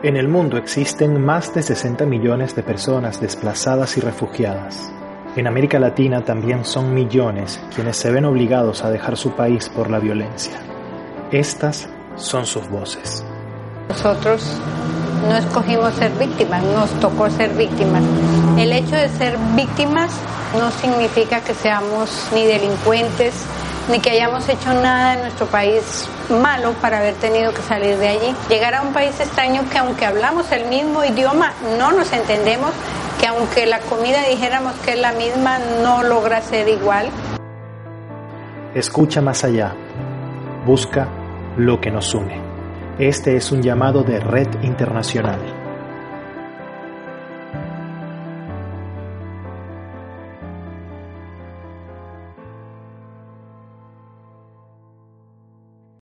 En el mundo existen más de 60 millones de personas desplazadas y refugiadas. En América Latina también son millones quienes se ven obligados a dejar su país por la violencia. Estas son sus voces. Nosotros no escogimos ser víctimas, nos tocó ser víctimas. El hecho de ser víctimas no significa que seamos ni delincuentes, ni que hayamos hecho nada en nuestro país malo para haber tenido que salir de allí. Llegar a un país extraño que aunque hablamos el mismo idioma, no nos entendemos, que aunque la comida dijéramos que es la misma, no logra ser igual. Escucha más allá. Busca lo que nos une. Este es un llamado de Red Internacional.